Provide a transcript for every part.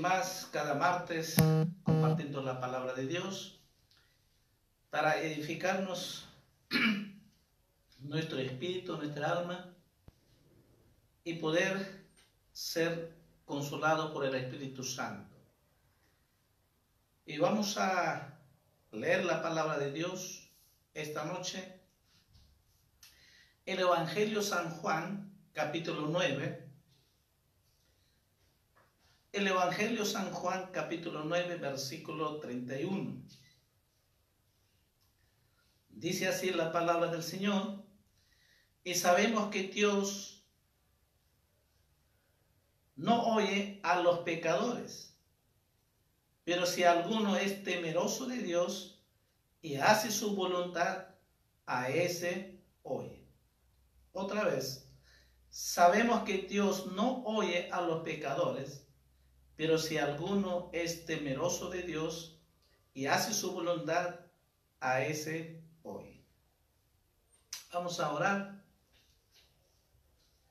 Más, cada martes, compartiendo la palabra de Dios para edificarnos nuestro espíritu, nuestra alma y poder ser consolados por el Espíritu Santo. Y vamos a leer la palabra de Dios esta noche el Evangelio San Juan, capítulo 9. El Evangelio San Juan, capítulo 9, versículo 31. Dice así la palabra del Señor, y sabemos que Dios no oye a los pecadores, pero si alguno es temeroso de Dios y hace su voluntad, a ese oye. Otra vez, sabemos que Dios no oye a los pecadores, pero si alguno es temeroso de Dios y hace su voluntad, a ese oye. Vamos a orar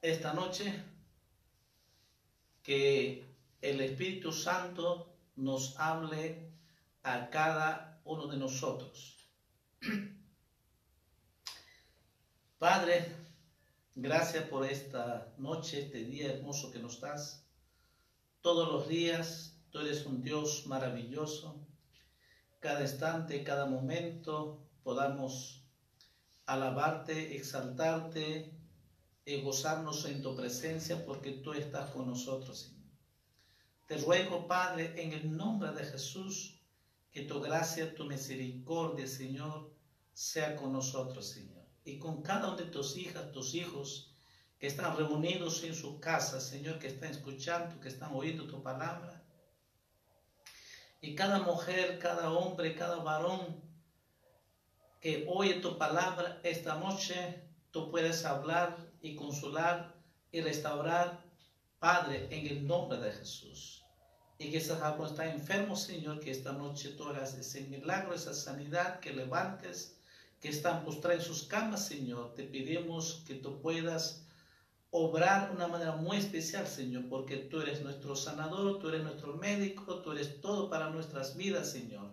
esta noche que el Espíritu Santo nos hable a cada uno de nosotros. Padre, Gracias por esta noche, este día hermoso que nos das. Todos los días tú eres un Dios maravilloso. Cada instante, cada momento podamos alabarte, exaltarte y gozarnos en tu presencia porque tú estás con nosotros, Señor. Te ruego, Padre, en el nombre de Jesús, que tu gracia, tu misericordia, Señor, sea con nosotros, Señor y con cada uno de tus hijas, tus hijos que están reunidos en su casa, Señor, que están escuchando, que están oyendo tu palabra. Y cada mujer, cada hombre, cada varón que oye tu palabra esta noche, tú puedes hablar y consolar y restaurar, Padre, en el nombre de Jesús. Y que esa algo está enfermo, Señor, que esta noche tú hagas ese milagro, esa sanidad, que levantes que están postrados en sus camas, Señor. Te pedimos que tú puedas obrar de una manera muy especial, Señor, porque tú eres nuestro sanador, tú eres nuestro médico, tú eres todo para nuestras vidas, Señor.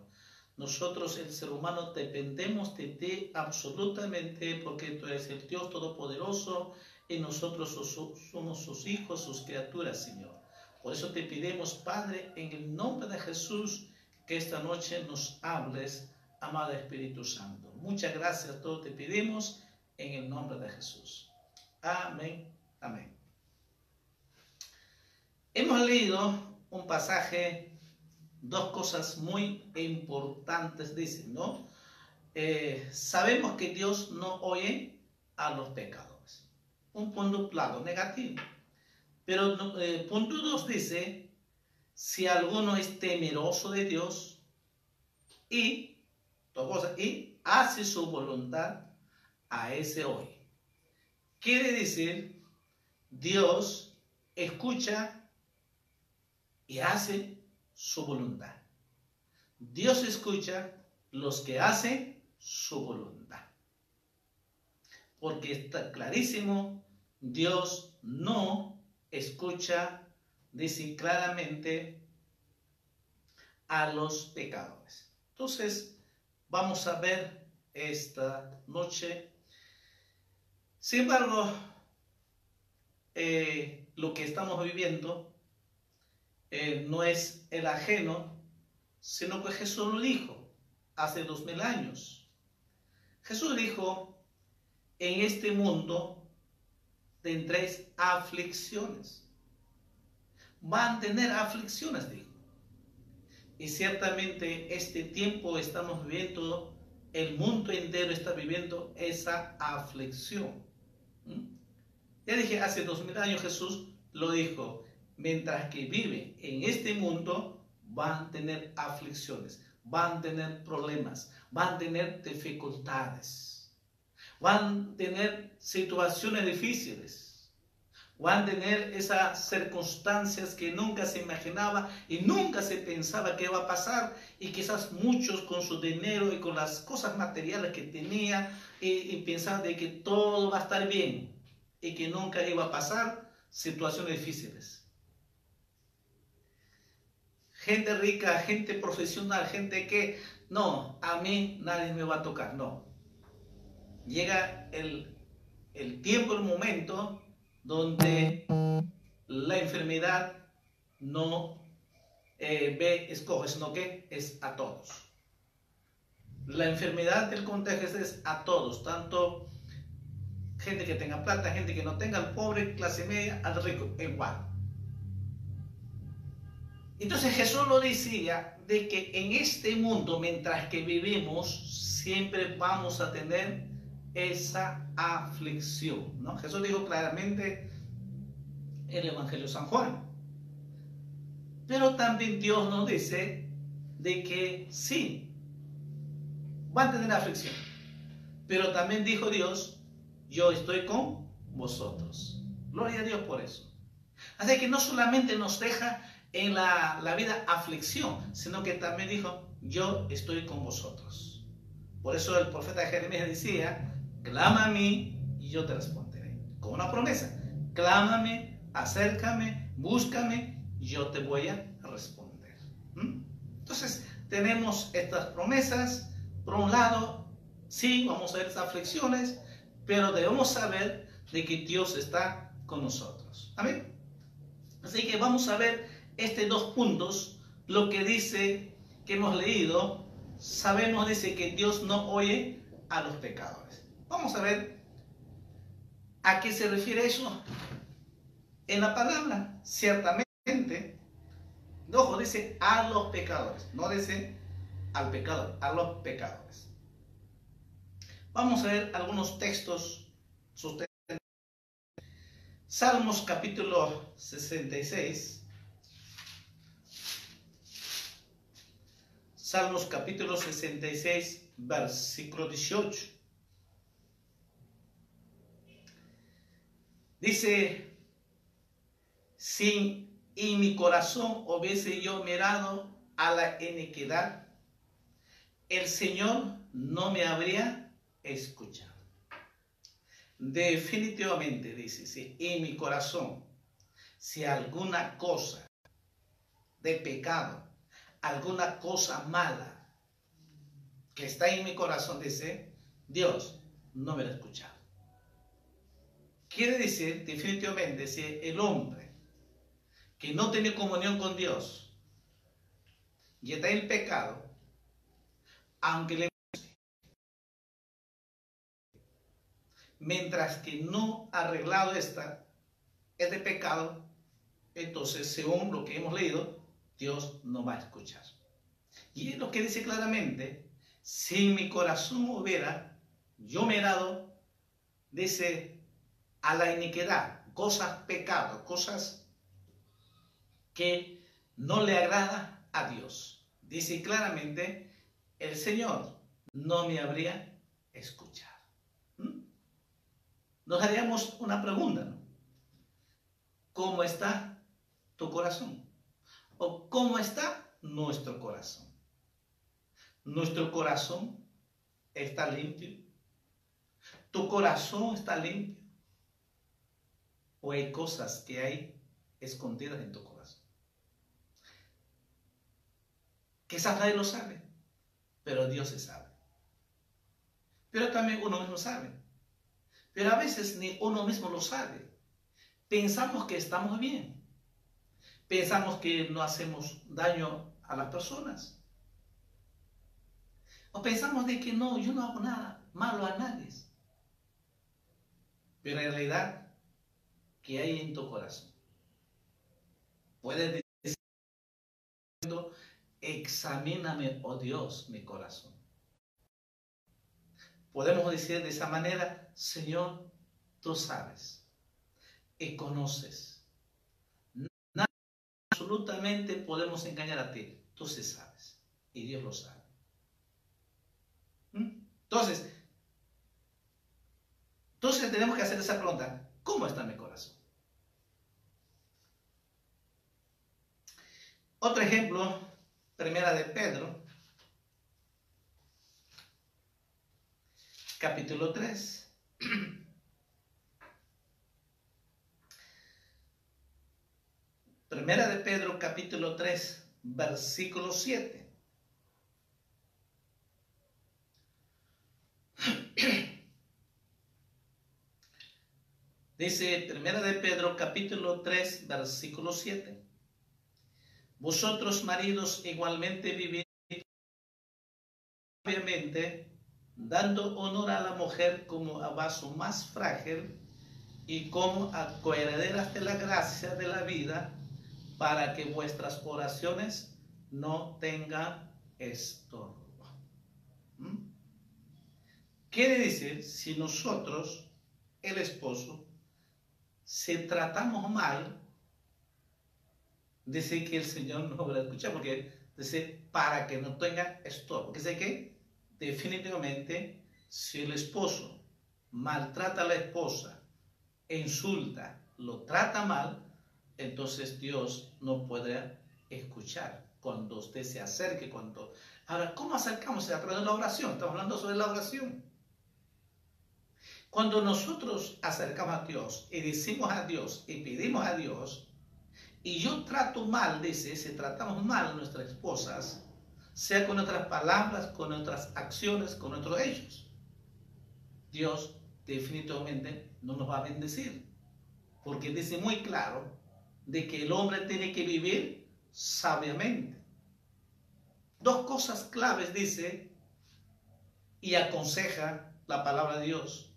Nosotros, el ser humano, dependemos de ti absolutamente porque tú eres el Dios Todopoderoso y nosotros somos sus hijos, sus criaturas, Señor. Por eso te pedimos, Padre, en el nombre de Jesús, que esta noche nos hables amado Espíritu Santo. Muchas gracias, todos te pedimos en el nombre de Jesús. Amén, amén. Hemos leído un pasaje, dos cosas muy importantes, dicen, ¿no? Eh, sabemos que Dios no oye a los pecadores. Un punto claro, negativo. Pero eh, punto dos dice, si alguno es temeroso de Dios y, y hace su voluntad a ese hoy. Quiere decir, Dios escucha y hace su voluntad. Dios escucha los que hacen su voluntad. Porque está clarísimo, Dios no escucha, dice claramente, a los pecadores. Entonces, vamos a ver esta noche. Sin embargo, eh, lo que estamos viviendo eh, no es el ajeno, sino que Jesús lo dijo hace dos mil años. Jesús dijo, en este mundo tendréis aflicciones. Van a tener aflicciones, dijo. Y ciertamente este tiempo estamos viviendo, el mundo entero está viviendo esa aflicción. Ya dije, hace dos mil años Jesús lo dijo, mientras que vive en este mundo, van a tener aflicciones, van a tener problemas, van a tener dificultades, van a tener situaciones difíciles van a tener esas circunstancias que nunca se imaginaba y nunca se pensaba que iba a pasar y quizás muchos con su dinero y con las cosas materiales que tenía y, y pensaban de que todo va a estar bien y que nunca iba a pasar situaciones difíciles. Gente rica, gente profesional, gente que, no, a mí nadie me va a tocar, no. Llega el, el tiempo, el momento donde la enfermedad no eh, ve, escoge, sino que es a todos. La enfermedad del contagio es a todos, tanto gente que tenga plata, gente que no tenga, al pobre, clase media, al rico, igual. Entonces Jesús lo decía de que en este mundo, mientras que vivimos, siempre vamos a tener esa aflicción. ¿no? Jesús dijo claramente en el Evangelio de San Juan. Pero también Dios nos dice de que sí, van a tener aflicción. Pero también dijo Dios, yo estoy con vosotros. Gloria a Dios por eso. Así que no solamente nos deja en la, la vida aflicción, sino que también dijo, yo estoy con vosotros. Por eso el profeta Jeremías decía, clama a mí y yo te responderé. Con una promesa, clámame, acércame, búscame, yo te voy a responder. ¿Mm? Entonces, tenemos estas promesas. Por un lado, sí, vamos a ver esas aflicciones, pero debemos saber de que Dios está con nosotros. Amén. Así que vamos a ver estos dos puntos, lo que dice que hemos leído, sabemos dice que Dios no oye a los pecadores. Vamos a ver a qué se refiere eso en la palabra. Ciertamente, ojo, dice a los pecadores, no dice al pecador, a los pecadores. Vamos a ver algunos textos. Salmos capítulo 66. Salmos capítulo 66, versículo 18. Dice, si en mi corazón hubiese yo mirado a la iniquidad, el Señor no me habría escuchado. Definitivamente, dice, si en mi corazón, si alguna cosa de pecado, alguna cosa mala que está en mi corazón, dice, Dios no me lo ha escuchado. Quiere decir, definitivamente, si el hombre que no tiene comunión con Dios y está en pecado, aunque le mientras que no ha arreglado esta, este pecado, entonces, según lo que hemos leído, Dios no va a escuchar. Y es lo que dice claramente, si mi corazón hubiera, yo me he dado, dice a la iniquidad, cosas pecados, cosas que no le agrada a Dios. Dice claramente el Señor no me habría escuchado. Nos haríamos una pregunta, ¿no? ¿Cómo está tu corazón? ¿O cómo está nuestro corazón? ¿Nuestro corazón está limpio? ¿Tu corazón está limpio? ¿O hay cosas que hay escondidas en tu corazón? Quizás nadie lo sabe, pero Dios se sabe. Pero también uno mismo sabe. Pero a veces ni uno mismo lo sabe. Pensamos que estamos bien. Pensamos que no hacemos daño a las personas. O pensamos de que no, yo no hago nada malo a nadie. Pero en realidad, ¿qué hay en tu corazón? Puedes decir, examíname, oh Dios, mi corazón. Podemos decir de esa manera, Señor, tú sabes y conoces. Nada, absolutamente podemos engañar a ti. Tú sí sabes y Dios lo sabe. ¿Mm? Entonces, entonces tenemos que hacer esa pregunta. ¿Cómo está mi corazón? Otro ejemplo, primera de Pedro, capítulo 3. Primera de Pedro, capítulo 3, versículo 7. Dice Primera de Pedro, capítulo 3, versículo 7. Vosotros, maridos, igualmente vivid obviamente, dando honor a la mujer como a vaso más frágil y como a coherederas de la gracia de la vida para que vuestras oraciones no tengan estorbo. ¿Mm? Quiere decir, si nosotros, el esposo, si tratamos mal, dice que el Señor no va a escuchar, porque dice, para que no tenga estorbo. Que sé que definitivamente, si el esposo maltrata a la esposa, insulta, lo trata mal, entonces Dios no puede escuchar cuando usted se acerque, cuando... Ahora, ¿cómo acercamos? A través de la oración. Estamos hablando sobre la oración. Cuando nosotros acercamos a Dios y decimos a Dios y pedimos a Dios, y yo trato mal, dice, si tratamos mal nuestras esposas, sea con nuestras palabras, con nuestras acciones, con nuestros hechos, Dios definitivamente no nos va a bendecir. Porque dice muy claro de que el hombre tiene que vivir sabiamente. Dos cosas claves dice y aconseja la palabra de Dios.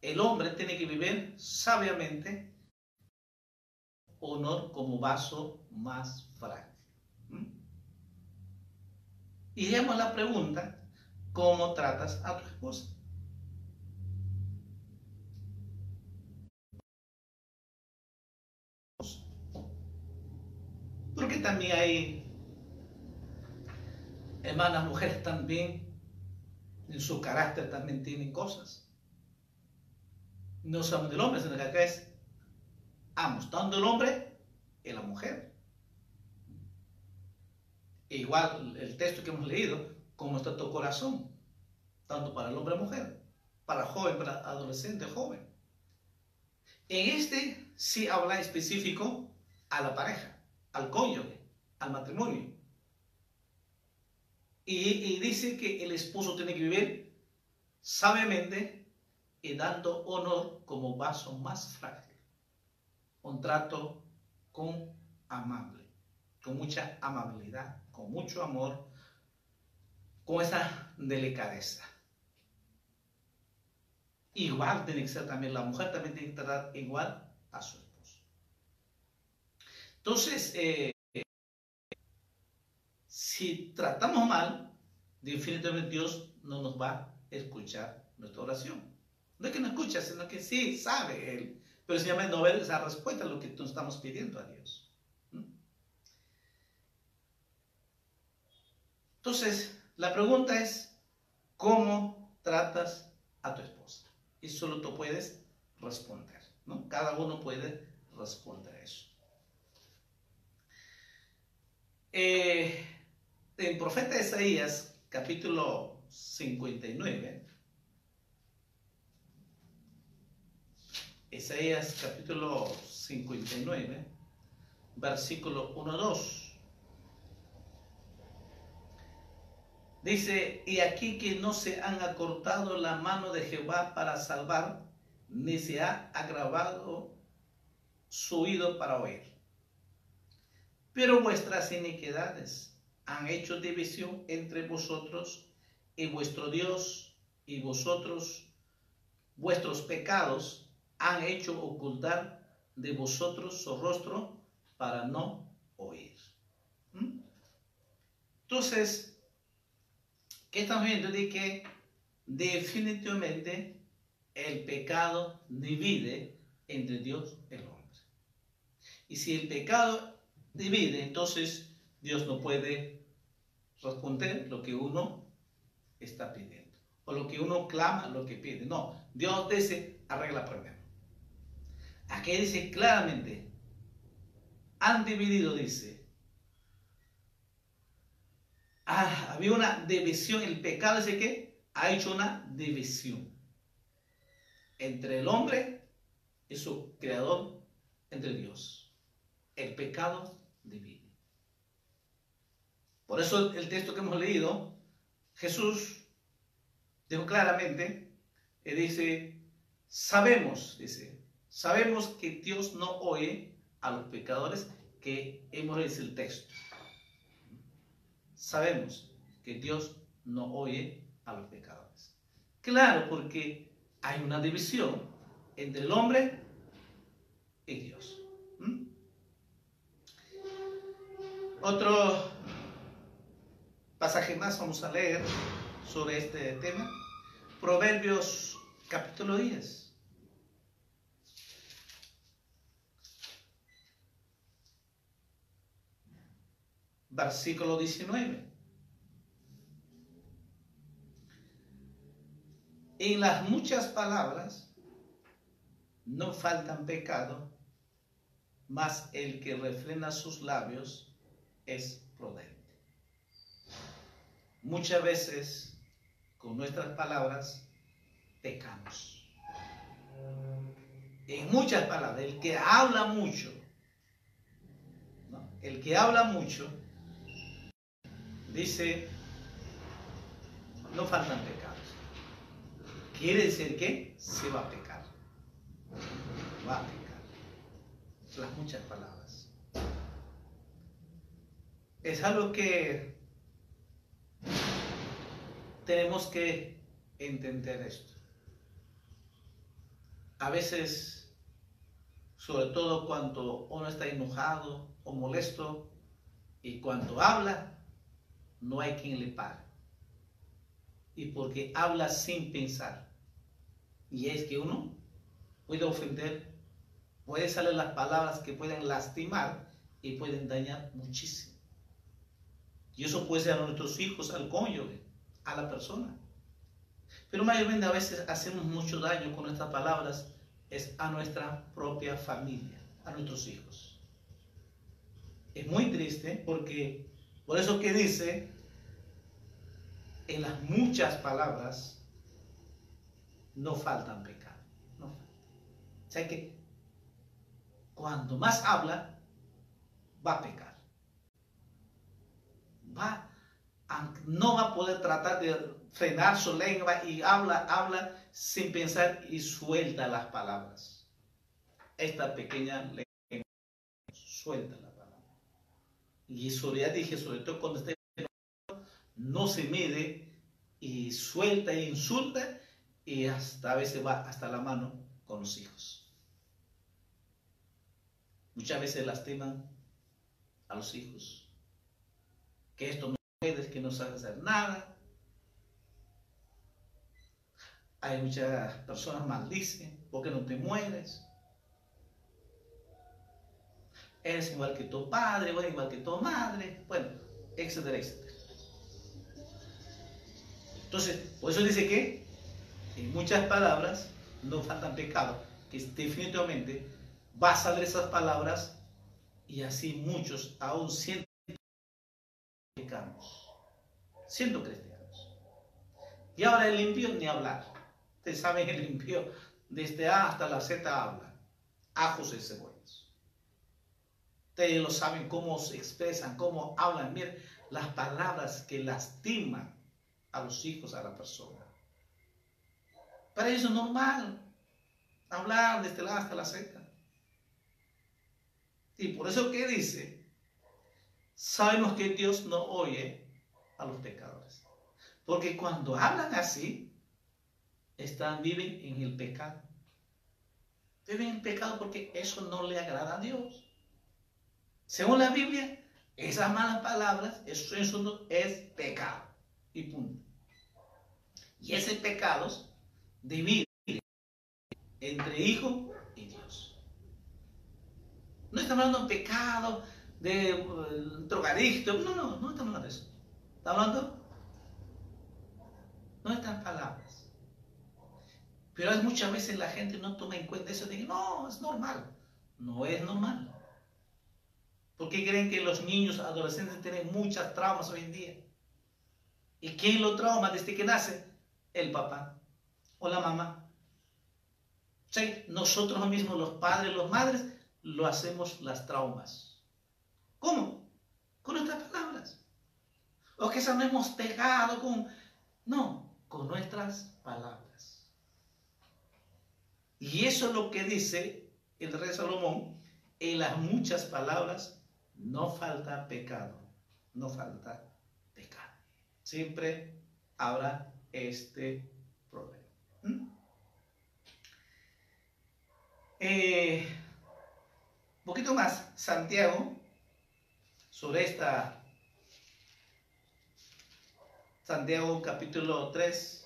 El hombre tiene que vivir sabiamente, honor como vaso más frágil. Y hagamos la pregunta, ¿cómo tratas a tu esposa? Porque también hay hermanas mujeres también, en su carácter también tienen cosas. No somos del hombre, sino que acá es ambos, tanto el hombre y la mujer. E igual el texto que hemos leído, como está tu corazón, tanto para el hombre y la mujer, para joven, para adolescente, joven. En este sí habla específico a la pareja al cónyuge, al matrimonio. Y, dice que el esposo tiene que vivir sabiamente y dando honor como vaso más frágil. Un trato con amable, con mucha amabilidad, con mucho amor, con esa delicadeza. Igual tiene que ser también, la mujer también tiene que tratar igual a su entonces, eh, si tratamos mal, definitivamente Dios no nos va a escuchar nuestra oración. No es que no escucha, sino que sí sabe Él, pero sencillamente no ve esa respuesta a lo que tú estamos pidiendo a Dios. Entonces, La pregunta es, ¿cómo tratas a tu esposa? Y solo tú puedes responder. Cada uno puede responder eso. Eh, en profeta Isaías, capítulo 59, Isaías capítulo 59, versículo 1-2. Dice, y aquí que no se han acortado la mano de Jehová para salvar, ni se ha agravado su oído para oír. Pero vuestras iniquidades han hecho división entre vosotros y vuestro Dios y vosotros, vuestros pecados han hecho ocultar de vosotros su rostro para no oír. ¿Mm? Entonces, ¿qué estamos viendo? De que definitivamente el pecado divide entre Dios y el hombre. Y si el pecado divide, entonces Dios no puede responder lo que uno está pidiendo. O lo que uno clama, lo que pide. No, Dios dice, arregla primero. Aquí dice claramente, han dividido, dice. Ah, había una división, el pecado dice que ha hecho una división entre el hombre y su creador, entre Dios. El pecado divide. Por eso el texto que hemos leído, Jesús dijo claramente, y dice, sabemos, dice, Sabemos que Dios no oye a los pecadores, que hemos leído el texto. Sabemos que Dios no oye a los pecadores. Claro, porque hay una división entre el hombre y Dios. Otro pasaje más vamos a leer sobre este tema. Proverbios capítulo 10. Versículo 19. En las muchas palabras no faltan pecado, mas el que refrena sus labios es prudente. Muchas veces con nuestras palabras pecamos. En muchas palabras, el que habla mucho, el que habla mucho, dice, no faltan pecados. Quiere decir que se va a pecar. Va a pecar. Las muchas palabras. Es algo que tenemos que entender esto. A veces, sobre todo cuando uno está enojado o molesto y cuando habla, no hay quien le pague. Y porque habla sin pensar. Y es que uno puede ofender, puede salir las palabras que pueden lastimar y pueden dañar muchísimo. Y eso puede ser a nuestros hijos, al cónyuge, a la persona. Pero mayormente a veces hacemos mucho daño con nuestras palabras es a nuestra propia familia, a nuestros hijos. Es muy triste porque por eso que dice, en las muchas palabras no faltan pecados. No O sea que cuando más habla, va a pecar. Va no va a poder tratar de frenar su lengua y habla, habla sin pensar y suelta las palabras. Esta pequeña lengua suelta la y eso ya dije, sobre todo cuando esté no se mide y suelta e insulta y hasta a veces va hasta la mano con los hijos. Muchas veces lastiman a los hijos. Que esto no puedes, que no sabes hacer nada. Hay muchas personas maldicen porque no te mueres eres igual que tu padre, o igual que tu madre, bueno, etcétera, etcétera. Entonces, por eso dice que en muchas palabras no faltan pecados, que definitivamente va a salir esas palabras y así muchos aún siendo pecamos, siendo cristianos. Y ahora el impío ni hablar. Ustedes saben el impío desde A hasta la Z habla, ajos y cebollas. Ustedes lo saben cómo se expresan, cómo hablan. Miren las palabras que lastiman a los hijos, a la persona. Para ellos es normal hablar desde la A hasta la Z. Y por eso que dice, sabemos que Dios no oye a los pecadores. Porque cuando hablan así, están, viven en el pecado. Viven en el pecado porque eso no le agrada a Dios. Según la Biblia, esas malas palabras, eso, eso es pecado. Y punto. Y ese pecado divide entre hijo y Dios. No estamos hablando de pecado, de uh, drogadicto, no, no, no estamos hablando de eso. Está hablando no están palabras. Pero muchas veces la gente no toma en cuenta eso de no, es normal. No es normal. Porque creen que los niños, adolescentes tienen muchas traumas hoy en día. ¿Y quién lo trauma desde que nace? El papá o la mamá. ¿Sí? Nosotros mismos, los padres, los madres, lo hacemos las traumas. ¿Cómo? Con nuestras palabras. O que no hemos pegado con... No, con nuestras palabras. Y eso es lo que dice el rey Salomón. En las muchas palabras no falta pecado. No falta pecado. Siempre habrá este problema. ¿Mm? Eh, un poquito más, Santiago, sobre esta, Santiago capítulo 3,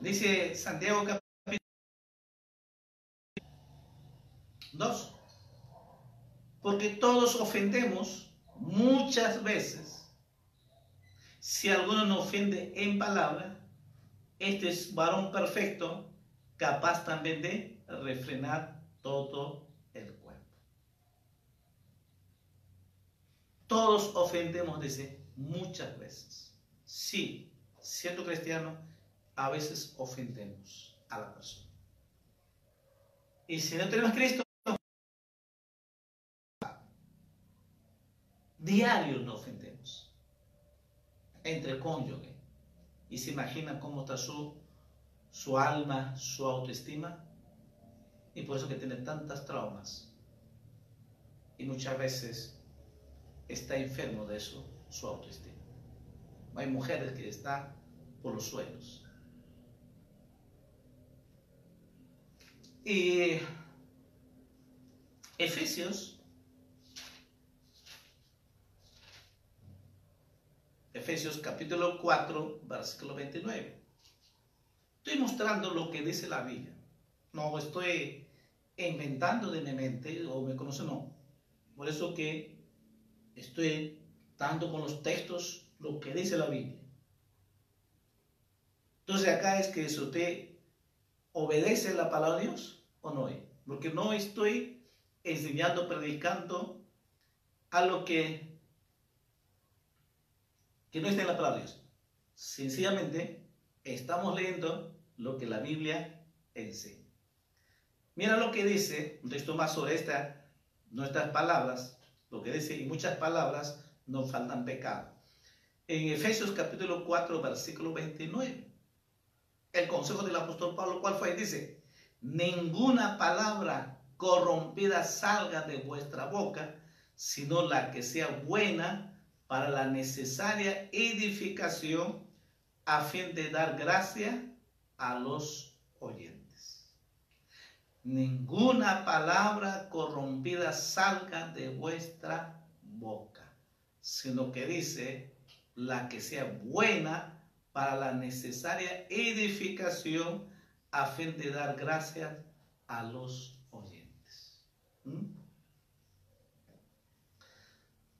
dice Santiago capítulo 2, porque todos ofendemos muchas veces si alguno no ofende en palabra, este es varón perfecto, capaz también de refrenar todo el cuerpo. Todos ofendemos, dice, muchas veces. Sí, siendo cristiano, a veces ofendemos a la persona. Y si no tenemos Cristo, diario no ofendemos entre cónyuge y se imagina cómo está su, su alma, su autoestima y por eso que tiene tantas traumas y muchas veces está enfermo de eso, su autoestima. Hay mujeres que están por los suelos. Y Efesios Efesios capítulo 4, versículo 29. Estoy mostrando lo que dice la Biblia. No estoy inventando de mi mente o me conoce, no. Por eso que estoy dando con los textos lo que dice la Biblia. Entonces acá es que si usted obedece la palabra de Dios o no. Porque no estoy enseñando, predicando a lo que que no está en la palabra de Dios. Sencillamente estamos leyendo lo que la Biblia enseña. Mira lo que dice, un texto más sobre esta, nuestras palabras, lo que dice, y muchas palabras no faltan pecado. En Efesios capítulo 4, versículo 29, el consejo del apóstol Pablo, ¿cuál fue? Dice, ninguna palabra corrompida salga de vuestra boca, sino la que sea buena para la necesaria edificación a fin de dar gracia a los oyentes. Ninguna palabra corrompida salga de vuestra boca, sino que dice la que sea buena para la necesaria edificación a fin de dar gracia a los oyentes. ¿Mm?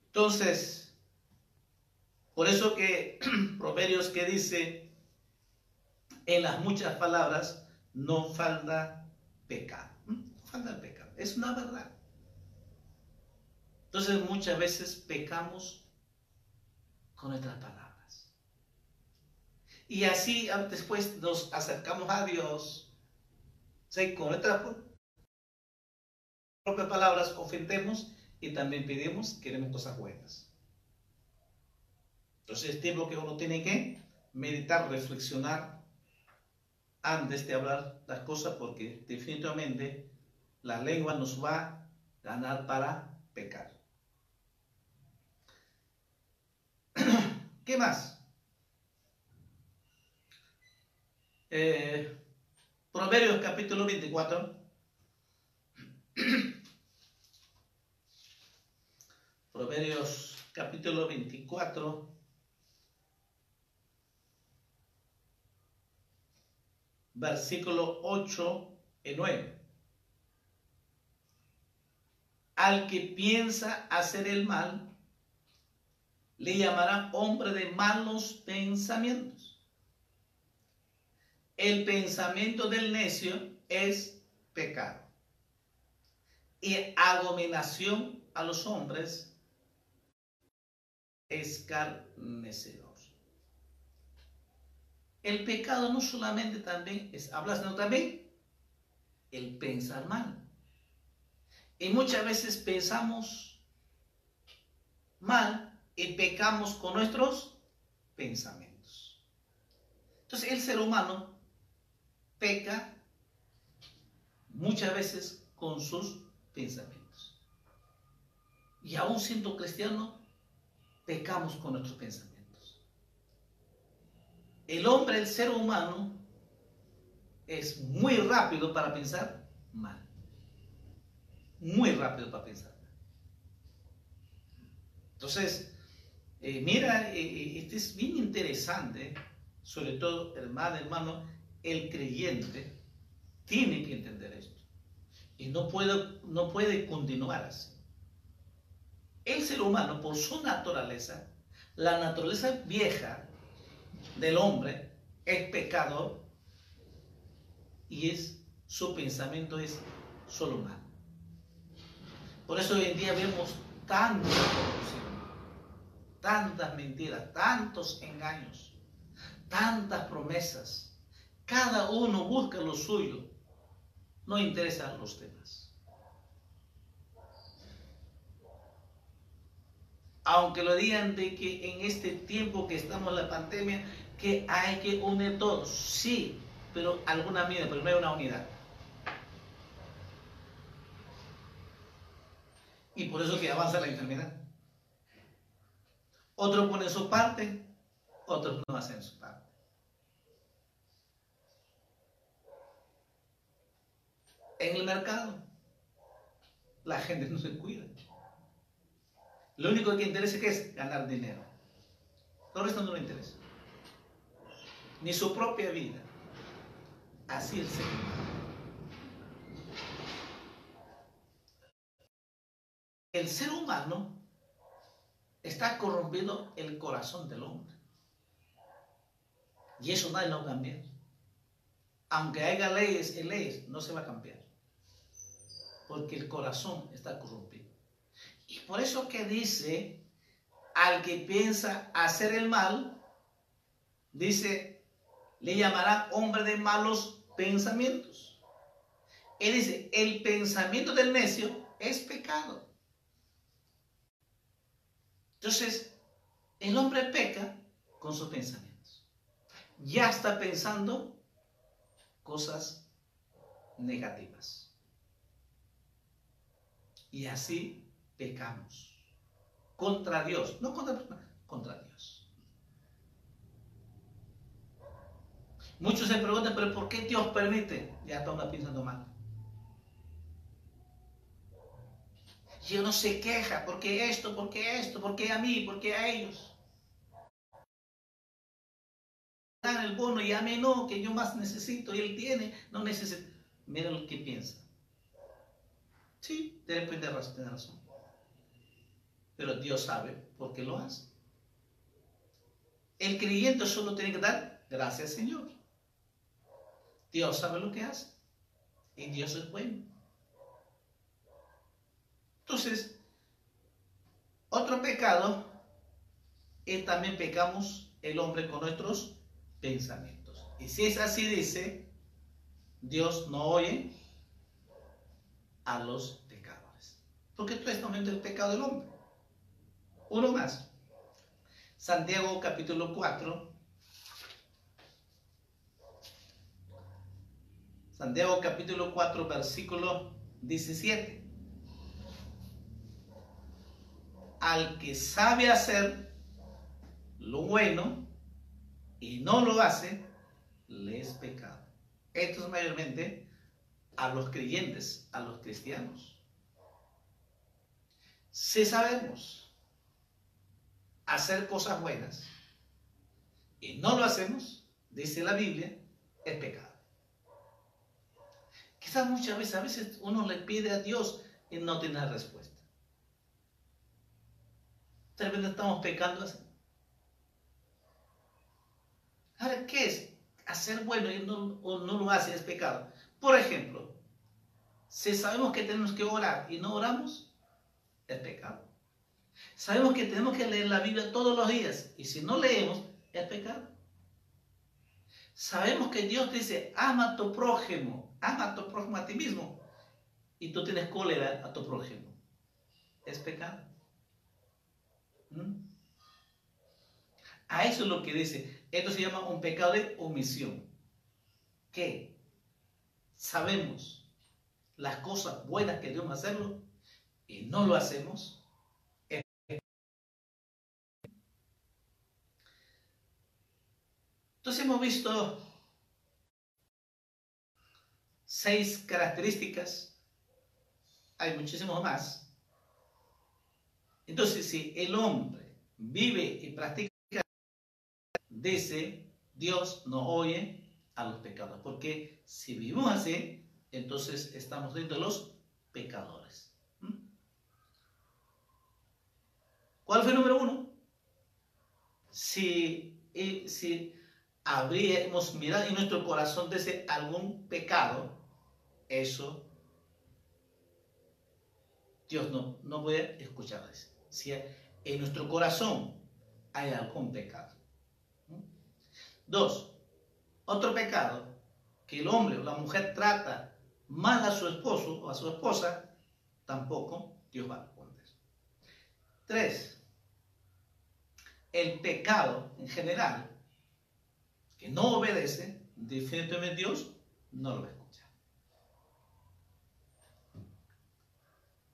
Entonces, por eso que Proverbios que dice, en las muchas palabras no falta pecado. No falta pecado. Es una verdad. Entonces muchas veces pecamos con nuestras palabras. Y así ah, después nos acercamos a Dios. con nuestras propias palabras ofendemos y también pedimos, queremos cosas buenas. Entonces es tiempo que uno tiene que meditar, reflexionar antes de hablar las cosas porque definitivamente la lengua nos va a ganar para pecar. ¿Qué más? Eh, Proverbios capítulo 24. Proverbios capítulo 24. Versículo 8 y 9. Al que piensa hacer el mal, le llamarán hombre de malos pensamientos. El pensamiento del necio es pecado. Y abominación a los hombres escarnecedor. El pecado no solamente también es hablar, sino también el pensar mal. Y muchas veces pensamos mal y pecamos con nuestros pensamientos. Entonces el ser humano peca muchas veces con sus pensamientos. Y aún siendo cristiano, pecamos con nuestros pensamientos. El hombre, el ser humano, es muy rápido para pensar mal. Muy rápido para pensar mal. Entonces, eh, mira, eh, eh, este es bien interesante, sobre todo, hermano, hermano, el creyente tiene que entender esto. Y no puede, no puede continuar así. El ser humano, por su naturaleza, la naturaleza vieja del hombre es pecador y es, su pensamiento es solo mal. Por eso hoy en día vemos tanto tantas mentiras, tantos engaños, tantas promesas. Cada uno busca lo suyo, no interesan los temas. Aunque lo digan de que en este tiempo que estamos en la pandemia, que hay que unir todos, sí, pero alguna medida, pero no hay una unidad. Y por eso que avanza la enfermedad. Otros ponen su parte, otros no hacen su parte. En el mercado, la gente no se cuida. Lo único que interesa es ganar dinero. Todo esto no le interesa. Ni su propia vida. Así el ser El ser humano está corrompiendo el corazón del hombre. Y eso nadie lo va a cambiar. Aunque haya leyes y leyes, no se va a cambiar. Porque el corazón está corrompido. Y por eso que dice, al que piensa hacer el mal, dice, le llamará hombre de malos pensamientos. Él dice, el pensamiento del necio es pecado. Entonces, el hombre peca con sus pensamientos. Ya está pensando cosas negativas. Y así pecamos. Contra Dios. No contra contra Dios. Muchos se preguntan, pero ¿por qué Dios permite? Ya está pensando mal. Y uno se queja, ¿por qué esto? ¿Por qué esto? ¿Por qué a mí? ¿Por qué a ellos? Dan el bono y a mí no, que yo más necesito y él tiene, no necesita. Mira lo que piensa. Sí, de repente tiene razón. pero Dios sabe por qué lo hace. El creyente solo tiene que dar gracias Señor. Dios sabe lo que hace y Dios es bueno. Entonces, otro pecado es también pecamos el hombre con nuestros pensamientos. Y si es así, dice, Dios no oye los pecadores. Porque esto es momento el pecado del hombre. Uno más. Santiago capítulo 4. Santiago capítulo 4 versículo 17. Al que sabe hacer lo bueno y no lo hace, le es pecado. Esto es mayormente a los creyentes, a los cristianos. Si sabemos hacer cosas buenas y no lo hacemos, dice la Biblia, es pecado. Quizás muchas veces, a veces uno le pide a Dios y no tiene respuesta. De repente estamos pecando así. Ahora, ¿qué es? Hacer bueno y no, no lo hace es pecado. Por ejemplo, si sabemos que tenemos que orar y no oramos, es pecado. Sabemos que tenemos que leer la Biblia todos los días y si no leemos, es pecado. Sabemos que Dios dice, ama a tu prójimo, ama a tu prójimo a ti mismo y tú tienes cólera a tu prójimo. Es pecado. ¿Mm? A eso es lo que dice. Esto se llama un pecado de omisión. ¿Qué? Sabemos las cosas buenas que debemos hacerlo y no lo hacemos. Entonces hemos visto seis características, hay muchísimos más. Entonces, si el hombre vive y practica, dice, Dios nos oye a los pecados. Porque si vivimos así, entonces estamos dentro de los pecadores. ¿Mm? ¿Cuál fue el número uno? Si, eh, si habríamos mirado en nuestro corazón desde algún pecado, eso Dios no, no puede escuchar eso. Si en nuestro corazón hay algún pecado. Dos, otro pecado que el hombre o la mujer trata mal a su esposo o a su esposa, tampoco Dios va a responder. Tres, el pecado en general que no obedece, definitivamente Dios no lo va a escuchar.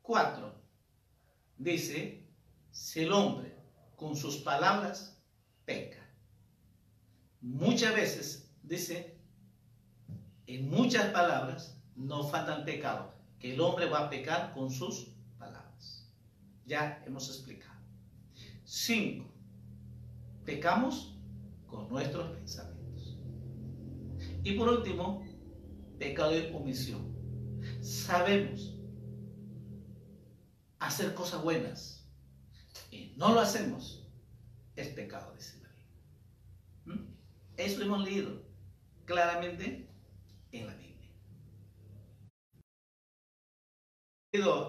Cuatro, dice, si el hombre con sus palabras peca. Muchas veces, dice, en muchas palabras no faltan pecado, que el hombre va a pecar con sus palabras. Ya hemos explicado. Cinco, pecamos con nuestros pensamientos. Y por último, pecado de omisión. Sabemos hacer cosas buenas y no lo hacemos, es pecado, dice la. ¿Mm? Eso lo hemos leído claramente en la Biblia.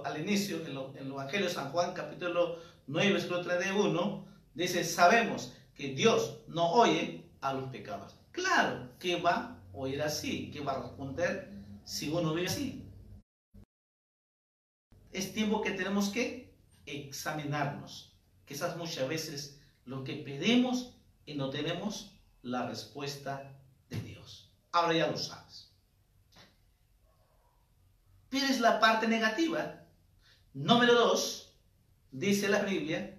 Al inicio, en, el Evangelio de San Juan, capítulo 9, versículo 31, dice, sabemos que Dios no oye a los pecados. Claro que va oír así, que va a responder si uno vive así. Es tiempo que tenemos que examinarnos. Quizás muchas veces lo que pedimos y no tenemos la respuesta. Ahora ya lo sabes. Pero es la parte negativa. Número dos, dice la Biblia,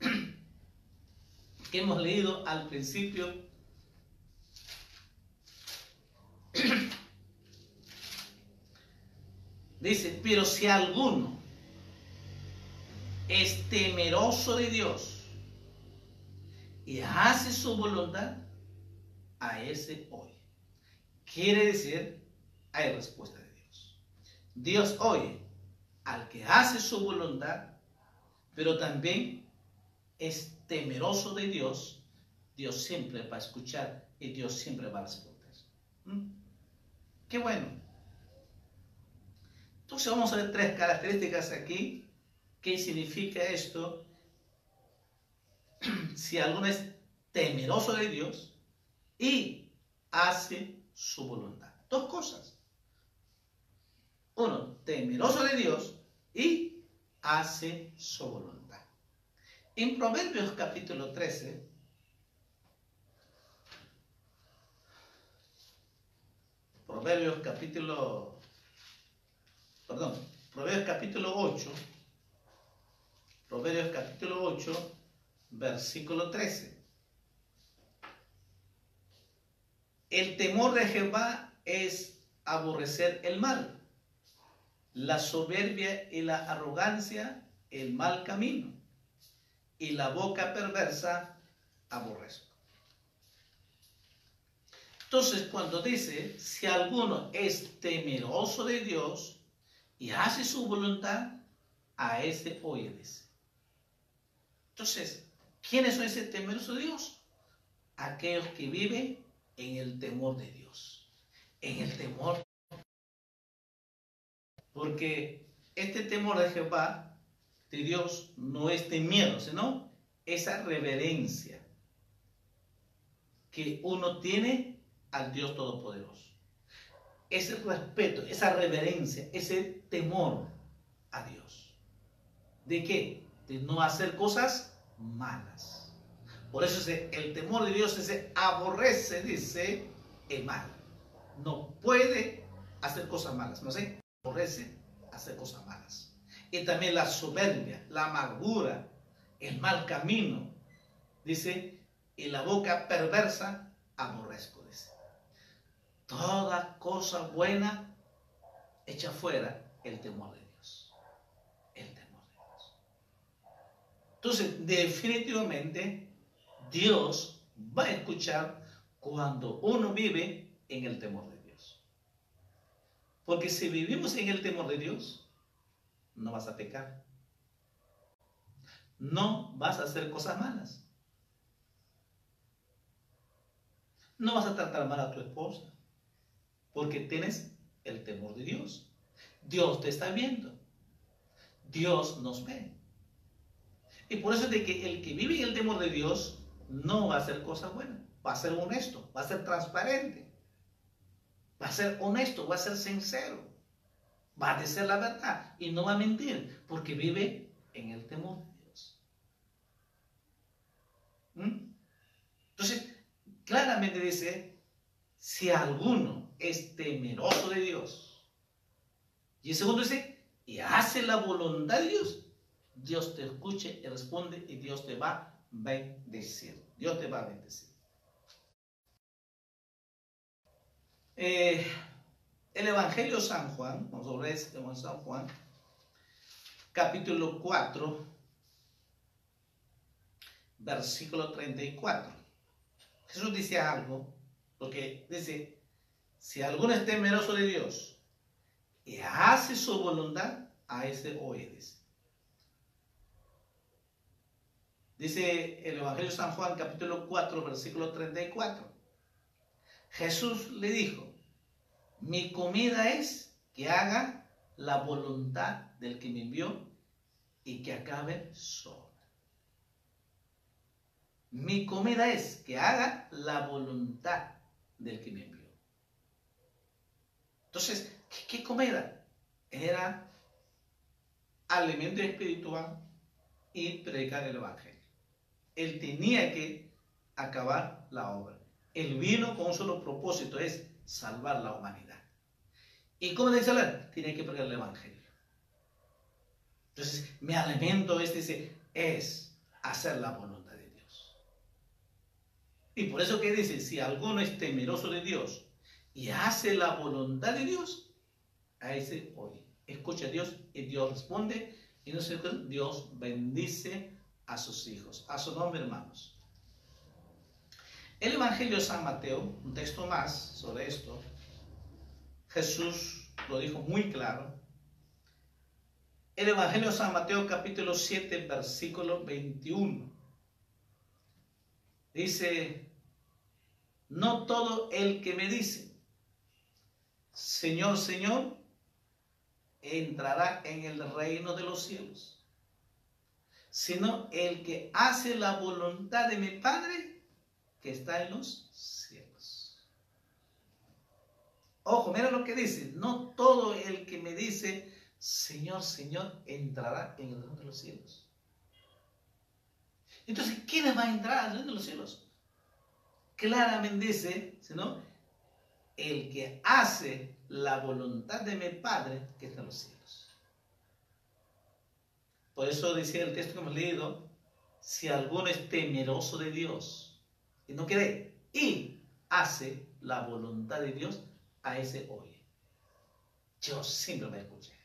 que hemos leído al principio Dice, pero si alguno es temeroso de Dios y hace su voluntad, a ese oye. Quiere decir, hay respuesta de Dios. Dios oye al que hace su voluntad, pero también es temeroso de Dios, Dios siempre va a escuchar y Dios siempre va a responder. ¿Mm? Qué bueno. Entonces vamos a ver tres características aquí. ¿Qué significa esto? si alguno es temeroso de Dios y hace su voluntad. Dos cosas. Uno, temeroso de Dios y hace su voluntad. En Proverbios capítulo 13, Proverbios capítulo, perdón, Proverbios capítulo 8, Proverbios capítulo 8, versículo 13. El temor de Jehová es aborrecer el mal, la soberbia y la arrogancia, el mal camino, y la boca perversa aborrezco. Entonces, cuando dice, si alguno es temeroso de Dios y hace su voluntad, a ese oye, Entonces, ¿quiénes son ese temeroso de Dios? Aquellos que viven en el temor de Dios. En el temor. Porque este temor de Jehová, de Dios, no es de miedo, sino esa reverencia que uno tiene al Dios Todopoderoso. Ese respeto, esa reverencia, ese temor a Dios. ¿De qué? De no hacer cosas malas. Por eso el temor de Dios se aborrece, dice, el mal. No puede hacer cosas malas, no sé, aborrece hacer cosas malas. Y también la soberbia, la amargura, el mal camino, dice, y la boca perversa aborrezco toda cosa buena echa fuera el temor de Dios. El temor de Dios. Entonces, definitivamente, Dios va a escuchar cuando uno vive en el temor de Dios. Porque si vivimos en el temor de Dios, no vas a pecar. No vas a hacer cosas malas. No vas a tratar mal a tu esposa porque tienes el temor de Dios. Dios te está viendo. Dios nos ve. Y por eso es de que el que vive en el temor de Dios no va a hacer cosas buenas. Va a ser honesto, va a ser transparente. Va a ser honesto, va a ser sincero. Va a decir la verdad y no va a mentir porque vive en el temor de Dios. ¿Mm? Entonces, claramente dice, si alguno es temeroso de Dios. Y el segundo dice, y hace la voluntad de Dios, Dios te escuche y responde y Dios te va bendecir. Dios te va a bendecir. Eh, el Evangelio San Juan, vamos a ver San Juan, capítulo 4, versículo 34. Jesús dice algo, porque dice, si alguno es temeroso de Dios y hace su voluntad, a ese oedes. Dice el Evangelio de San Juan capítulo 4 versículo 34. Jesús le dijo, mi comida es que haga la voluntad del que me envió y que acabe solo. Mi comida es que haga la voluntad del que me envió. Entonces, ¿qué, comida? Era alimento espiritual y predicar el Evangelio. Él tenía que acabar la obra. Él vino con un solo propósito, es salvar la humanidad. ¿Y cómo dice él? Tiene que predicar el Evangelio. Entonces, mi alimento es, dice, es hacer la voluntad de Dios. Y por eso que dice, si alguno es temeroso de Dios y hace la voluntad de Dios, a ese hoy. Escucha a Dios y Dios responde y no sé Dios bendice a sus hijos. A su nombre, hermanos. El Evangelio de San Mateo, un texto más sobre esto, Jesús lo dijo muy claro. El Evangelio de San Mateo capítulo 7, versículo 21. Dice, no todo el que me dice, Señor, Señor, entrará en el reino de los cielos, sino el que hace la voluntad de mi Padre que está en los cielos. Ojo, mira lo que dice, no todo el que me dice, Señor, Señor, entrará en el reino de los cielos. Entonces, ¿quién va a entrar al reino de los cielos? claramente dice, sino el que hace la voluntad de mi Padre que está en los cielos. Por eso decía el texto que hemos leído, si alguno es temeroso de Dios y no cree y hace la voluntad de Dios, a ese oye. Dios siempre va a escuchar.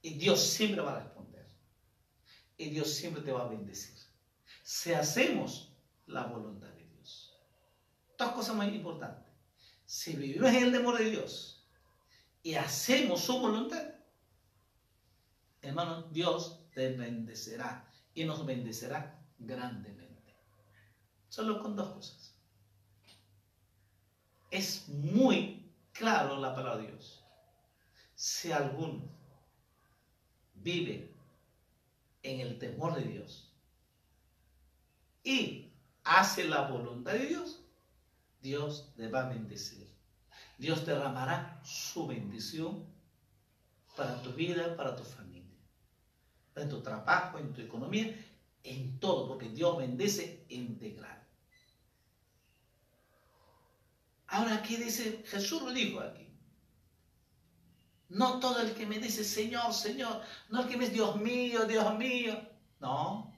Y Dios siempre va a responder. Y Dios siempre te va a bendecir. Si hacemos la voluntad dos cosas más importantes. Si vivimos en el temor de Dios y hacemos su voluntad, hermano, Dios te bendecerá y nos bendecerá grandemente. Solo con dos cosas. Es muy claro la palabra de Dios. Si alguno vive en el temor de Dios y hace la voluntad de Dios, Dios te va a bendecir. Dios derramará su bendición para tu vida, para tu familia, en tu trabajo, en tu economía, en todo, porque Dios bendice integral. Ahora aquí dice, Jesús lo dijo aquí. No todo el que me dice Señor, Señor, no el que me dice Dios mío, Dios mío. No,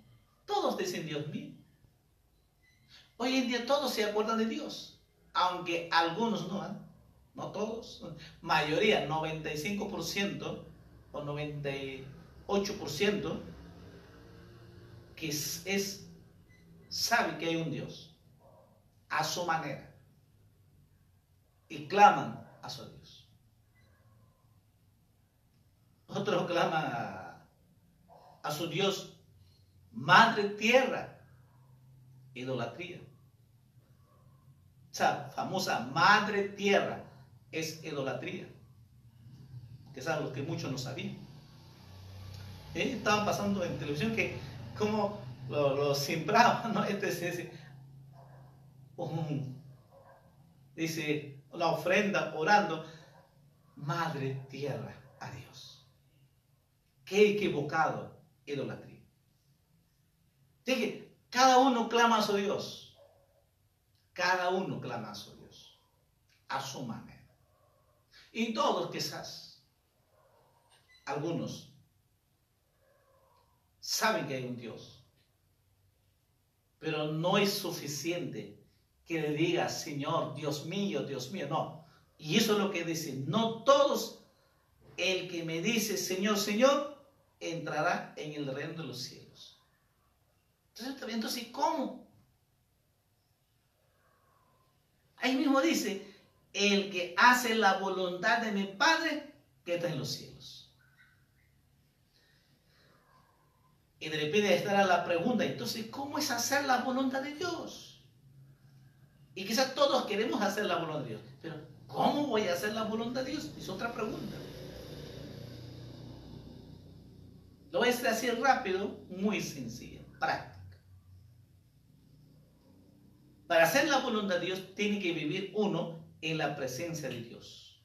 todos dicen Dios mío. Hoy en día todos se acuerdan de Dios, aunque algunos no, ¿eh? no todos, mayoría, 95% o 98% que es, es, sabe que hay un Dios a su manera y claman a su Dios. Otros claman a, a su Dios madre tierra, idolatría esa famosa madre tierra es idolatría. Que es algo que muchos no sabían. ¿Eh? Estaban pasando en televisión que como lo, lo sembraban, ¿no? Este dice, dice la ofrenda orando, madre tierra a Dios. Qué equivocado, idolatría. Dije, cada uno clama a su Dios. Cada uno clama a su Dios, a su manera. Y todos quizás, algunos, saben que hay un Dios, pero no es suficiente que le diga, Señor, Dios mío, Dios mío, no. Y eso es lo que dice, no todos, el que me dice, Señor, Señor, entrará en el reino de los cielos. Entonces, entonces ¿cómo? Ahí mismo dice, el que hace la voluntad de mi Padre que está en los cielos. Y de repente estará la pregunta, entonces, ¿cómo es hacer la voluntad de Dios? Y quizás todos queremos hacer la voluntad de Dios, pero ¿cómo voy a hacer la voluntad de Dios? Es otra pregunta. Lo voy a decir rápido, muy sencillo, práctico. Para hacer la voluntad de Dios tiene que vivir uno en la presencia de Dios,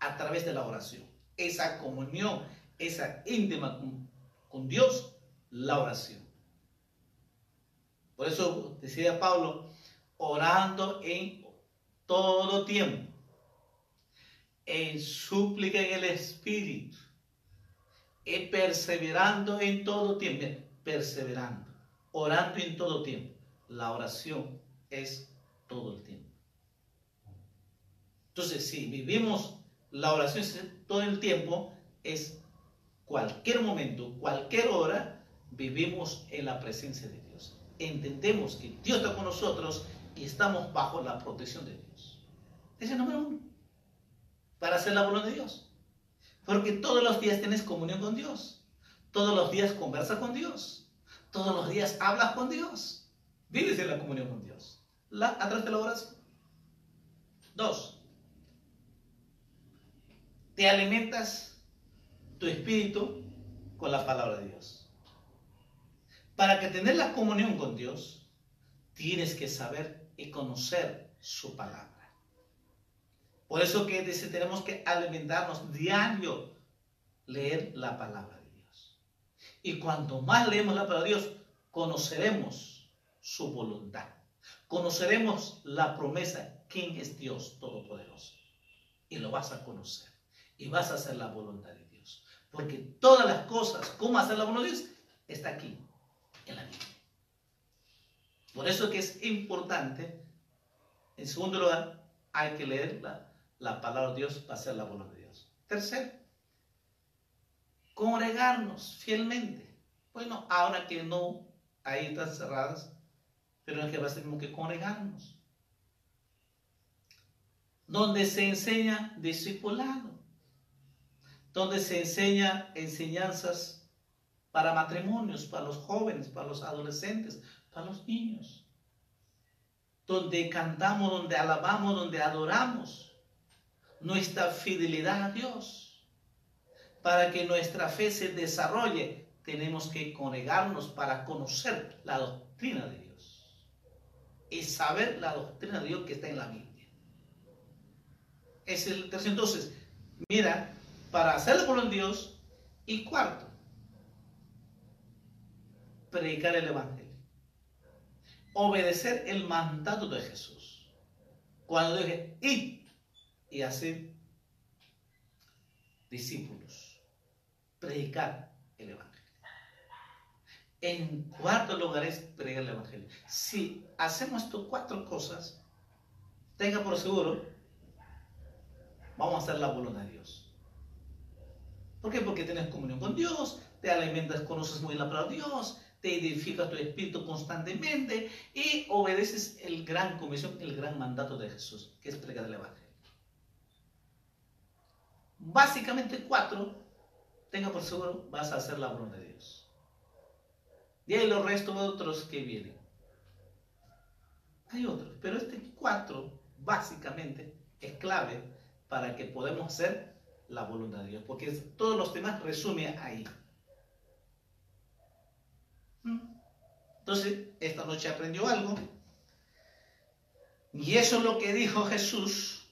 a través de la oración. Esa comunión, esa íntima con, Dios, la oración. Por eso decía Pablo, orando en todo tiempo, en súplica en el Espíritu, y perseverando en todo tiempo, perseverando, orando en todo tiempo. La oración es todo el tiempo. Entonces, si vivimos la oración todo el tiempo, es cualquier momento, cualquier hora, vivimos en la presencia de Dios. Entendemos que Dios está con nosotros y estamos bajo la protección de Dios. Ese es el número uno. Para hacer la voluntad de Dios. Porque todos los días tienes comunión con Dios. Todos los días conversas con Dios. Todos los días hablas con Dios. Vives en la comunión con Dios. La, a través de la oración. Dos. Te alimentas tu espíritu con la palabra de Dios. Para que tener la comunión con Dios, tienes que saber y conocer su palabra. Por eso que dice, tenemos que alimentarnos diario, leer la palabra de Dios. Y cuanto más leemos la palabra de Dios, conoceremos su voluntad. Conoceremos la promesa, quién es Dios Todopoderoso. Y lo vas a conocer. Y vas a hacer la voluntad de Dios. Porque todas las cosas, cómo hacer la voluntad de Dios, está aquí, en la Biblia. Por eso que es importante, en segundo lugar, hay que leer la, la palabra de Dios para hacer la voluntad de Dios. Tercero, congregarnos fielmente. Bueno, ahora que no hay están cerradas, pero es a ser como que congregarnos. Donde se enseña discipulado, donde se enseña enseñanzas para matrimonios, para los jóvenes, para los adolescentes, para los niños. Donde cantamos, donde alabamos, donde adoramos nuestra fidelidad a Dios. Para que nuestra fe se desarrolle, tenemos que congregarnos para conocer la doctrina de Dios. Y saber la doctrina de Dios que está en la Biblia. Es el tercero. Entonces, mira, para hacerlo por Dios. Y cuarto, predicar el Evangelio. Obedecer el mandato de Jesús. Cuando dije, y y hacer discípulos, predicar el Evangelio. En cuarto lugar es predicar el Evangelio. Si hacemos estas cuatro cosas, tenga por seguro, vamos a hacer la voluntad de Dios. ¿Por qué? Porque tienes comunión con Dios, te alimentas, conoces muy la palabra de Dios, te edificas tu espíritu constantemente y obedeces el gran comisión, el gran mandato de Jesús, que es predicar el Evangelio básicamente cuatro, tenga por seguro, vas a hacer la voluntad de Dios. Y hay los restos otros que vienen. Hay otros, pero este cuatro, básicamente, es clave para que podamos hacer la voluntad de Dios, porque todos los demás resumen ahí. Entonces, esta noche aprendió algo. Y eso es lo que dijo Jesús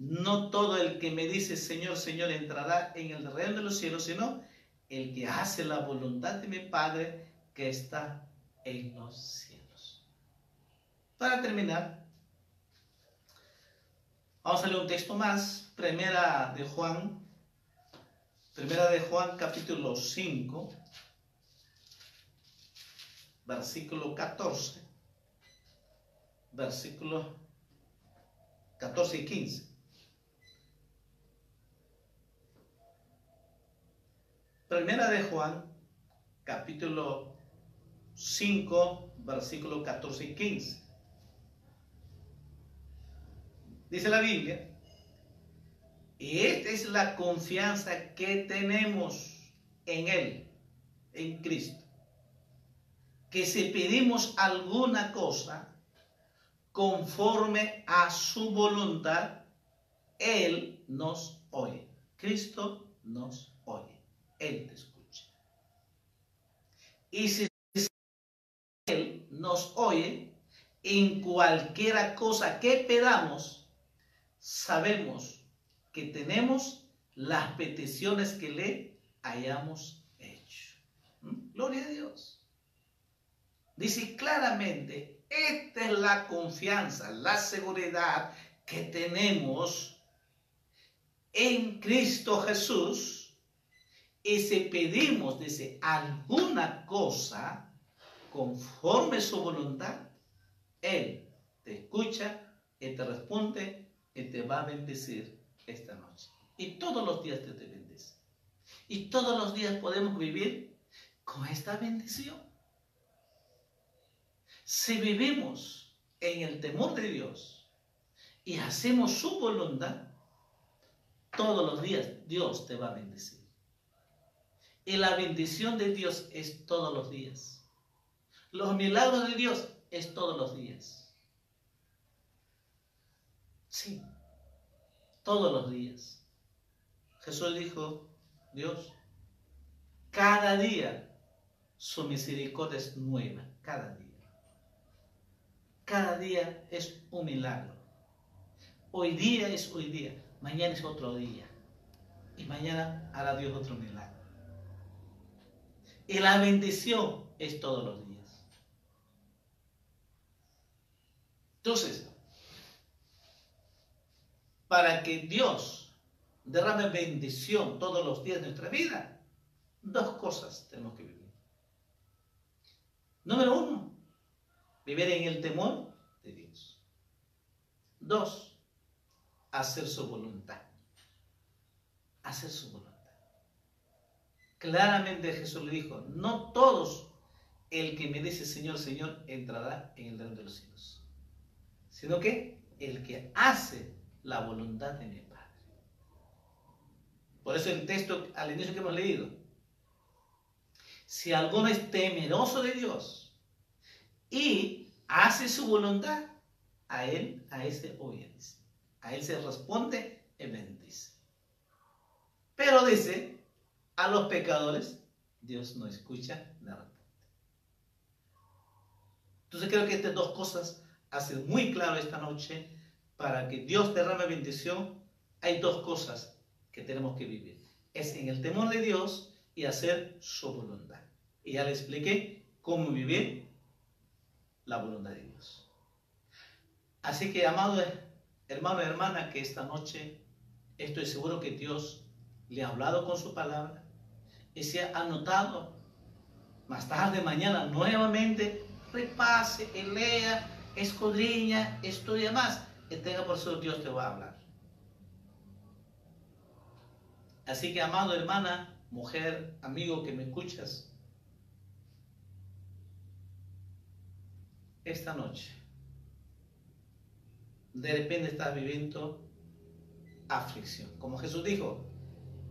no todo el que me dice Señor, Señor entrará en el reino de los cielos, sino el que hace la voluntad de mi Padre que está en los cielos. Para terminar, vamos a leer un texto más, primera de Juan, primera de Juan capítulo 5, versículo 14, versículo 14 y 15. Primera de Juan, capítulo 5, versículo 14 y 15. Dice la Biblia, y esta es la confianza que tenemos en Él, en Cristo, que si pedimos alguna cosa conforme a su voluntad, Él nos oye. Cristo nos oye. Él te escucha. Y si Él nos oye, en cualquiera cosa que pedamos, sabemos que tenemos las peticiones que le hayamos hecho. ¿Mm? Gloria a Dios. Dice claramente, esta es la confianza, la seguridad que tenemos en Cristo Jesús y si pedimos, dice, alguna cosa conforme su voluntad, Él te escucha y te responde y te va a bendecir esta noche. Y todos los días te, te bendice. Y todos los días podemos vivir con esta bendición. Si vivimos en el temor de Dios y hacemos su voluntad, todos los días Dios te va a bendecir. Y la bendición de Dios es todos los días. Los milagros de Dios es todos los días. Sí, todos los días. Jesús dijo, Dios, cada día su misericordia es nueva, cada día. Cada día es un milagro. Hoy día es hoy día, mañana es otro día. Y mañana hará Dios otro milagro. Y la bendición es todos los días. Entonces, para que Dios derrame bendición todos los días de nuestra vida, dos cosas tenemos que vivir. Número uno, vivir en el temor de Dios. Dos, hacer su voluntad. Hacer su voluntad. Claramente Jesús le dijo, no todos el que me dice Señor, Señor, entrará en el reino de los cielos, sino que el que hace la voluntad de mi Padre. Por eso el texto al inicio que hemos leído, si alguno es temeroso de Dios y hace su voluntad, a él, a ese obedece. A él se responde y bendice. Pero dice, a los pecadores, Dios no escucha ni responde. Entonces creo que estas dos cosas hacen muy claro esta noche, para que Dios derrame bendición, hay dos cosas que tenemos que vivir. Es en el temor de Dios y hacer su voluntad. Y ya le expliqué cómo vivir la voluntad de Dios. Así que, amado hermano y hermana, que esta noche estoy seguro que Dios le ha hablado con su palabra y se ha anotado. Más tarde, mañana, nuevamente, repase, lea, escudriña, estudia más. Y tenga por eso Dios te va a hablar. Así que, amado hermana, mujer, amigo que me escuchas, esta noche, de repente estás viviendo aflicción. Como Jesús dijo,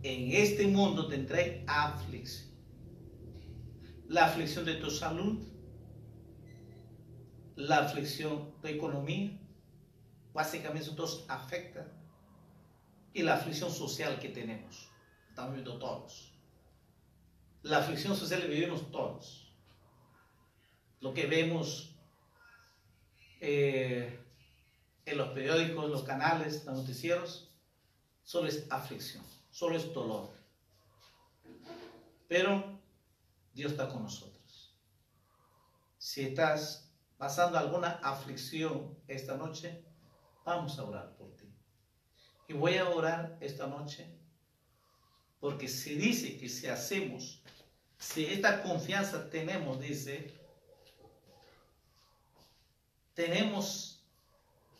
en este mundo tendré aflicción. La aflicción de tu salud, la aflicción de tu economía, básicamente eso dos afecta. Y la aflicción social que tenemos, estamos viendo todos. La aflicción social que vivimos todos. Lo que vemos eh, en los periódicos, los canales, los noticieros, solo es aflicción solo es dolor. Pero Dios está con nosotros. Si estás pasando alguna aflicción esta noche, vamos a orar por ti. Y voy a orar esta noche porque se dice que si hacemos, si esta confianza tenemos, dice, tenemos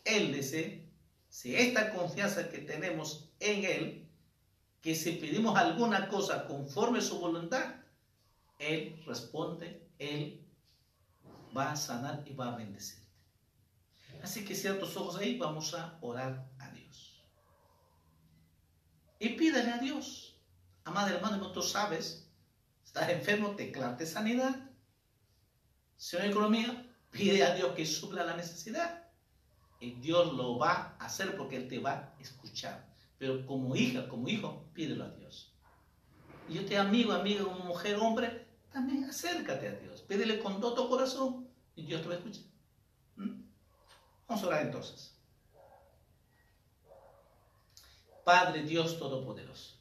Él, dice, si esta confianza que tenemos en Él, que si pedimos alguna cosa conforme a su voluntad, Él responde, Él va a sanar y va a bendecirte. Así que cierra tus ojos ahí, vamos a orar a Dios. Y pídele a Dios. Amada hermana, no tú sabes, estás enfermo, declarte sanidad. Hay economía, pide a Dios que supla la necesidad. Y Dios lo va a hacer porque Él te va a escuchar. Pero como hija, como hijo, pídelo a Dios. Y yo te amigo, amiga, como mujer, hombre, también acércate a Dios. Pídele con todo tu corazón y Dios te va a escuchar. ¿Mm? Vamos a orar entonces. Padre Dios Todopoderoso,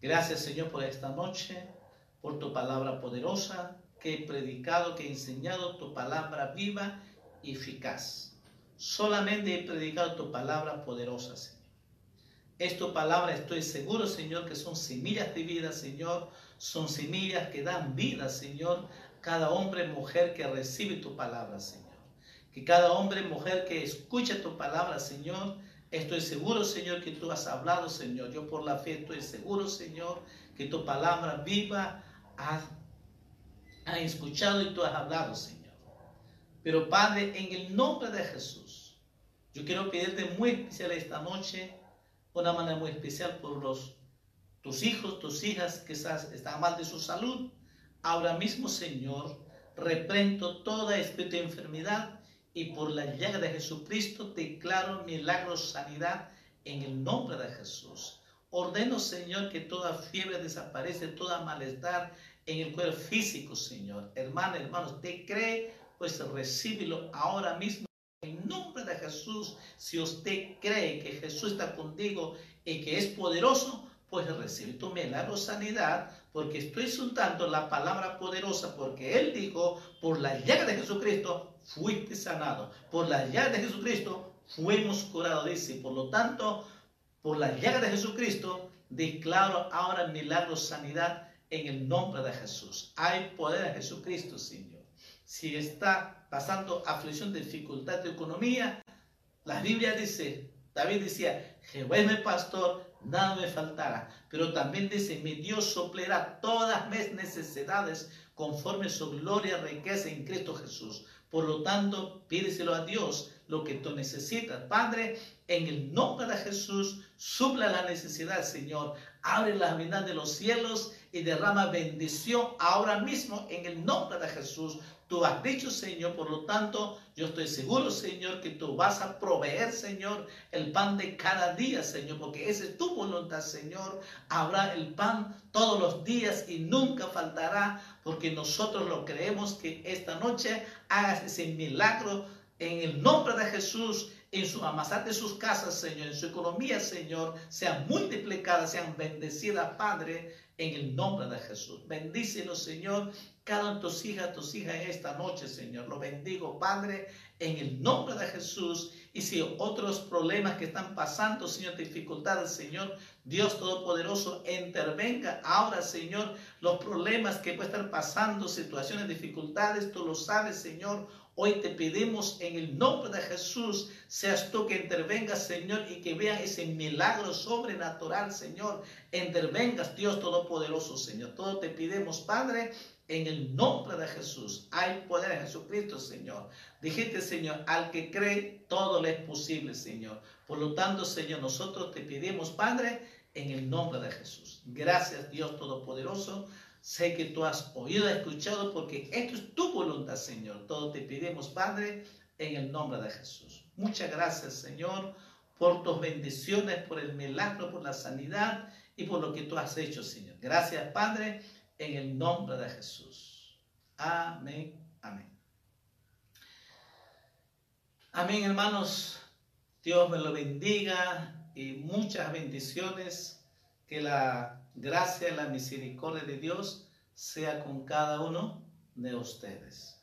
gracias Señor por esta noche, por tu palabra poderosa que he predicado, que he enseñado tu palabra viva y eficaz. Solamente he predicado tu palabra poderosa, Señor. Esta palabra estoy seguro, Señor, que son semillas de vida, Señor. Son semillas que dan vida, Señor. Cada hombre, mujer que recibe tu palabra, Señor. Que cada hombre, mujer que escucha tu palabra, Señor. Estoy seguro, Señor, que tú has hablado, Señor. Yo por la fe estoy seguro, Señor, que tu palabra viva ha, ha escuchado y tú has hablado, Señor. Pero Padre, en el nombre de Jesús, yo quiero pedirte muy especial esta noche una manera muy especial por los, tus hijos, tus hijas que están mal de su salud. Ahora mismo, Señor, reprendo toda espíritu de enfermedad y por la llaga de Jesucristo declaro milagro, sanidad en el nombre de Jesús. Ordeno, Señor, que toda fiebre desaparece, toda malestar en el cuerpo físico, Señor. Hermano, hermanos, te cree, pues recíbelo ahora mismo. En nombre de Jesús, si usted cree que Jesús está contigo y que es poderoso, pues recibe tu milagro sanidad, porque estoy soltando la palabra poderosa, porque Él dijo, por la llaga de Jesucristo fuiste sanado, por la llaga de Jesucristo fuimos curados, dice. Por lo tanto, por la llaga de Jesucristo, declaro ahora milagro sanidad en el nombre de Jesús. Hay poder en Jesucristo, Señor. Si está pasando aflicción, dificultad de economía, la Biblia dice, David decía, Jehová es mi pastor, nada me faltará. Pero también dice, mi Dios soplerá todas mis necesidades conforme su gloria riqueza en Cristo Jesús. Por lo tanto, pídeselo a Dios lo que tú necesitas. Padre, en el nombre de Jesús, supla la necesidad, Señor. Abre la ventana de los cielos y derrama bendición ahora mismo en el nombre de Jesús. Tú has dicho, Señor, por lo tanto, yo estoy seguro, Señor, que tú vas a proveer, Señor, el pan de cada día, Señor, porque esa es tu voluntad, Señor. Habrá el pan todos los días y nunca faltará, porque nosotros lo creemos que esta noche hagas ese milagro en el nombre de Jesús en su amasar de sus casas, Señor, en su economía, Señor, sean multiplicadas, sean bendecidas, Padre, en el nombre de Jesús. Bendícenos, Señor, cada tus hijas, tus hijas esta noche, Señor. Lo bendigo, Padre, en el nombre de Jesús. Y si otros problemas que están pasando, Señor, dificultades, Señor, Dios Todopoderoso, intervenga ahora, Señor, los problemas que pueden estar pasando, situaciones, dificultades, tú lo sabes, Señor. Hoy te pedimos en el nombre de Jesús, seas tú que intervengas, Señor, y que veas ese milagro sobrenatural, Señor. Intervengas, Dios Todopoderoso, Señor. Todo te pedimos, Padre, en el nombre de Jesús. Hay poder en Jesucristo, Señor. Dijiste, Señor, al que cree, todo le es posible, Señor. Por lo tanto, Señor, nosotros te pedimos, Padre, en el nombre de Jesús. Gracias, Dios Todopoderoso. Sé que tú has oído, escuchado, porque esto es tu voluntad, Señor. Todo te pedimos, Padre, en el nombre de Jesús. Muchas gracias, Señor, por tus bendiciones, por el milagro, por la sanidad y por lo que tú has hecho, Señor. Gracias, Padre, en el nombre de Jesús. Amén, amén. Amén, hermanos. Dios me lo bendiga y muchas bendiciones. Que la gracia y la misericordia de Dios sea con cada uno de ustedes.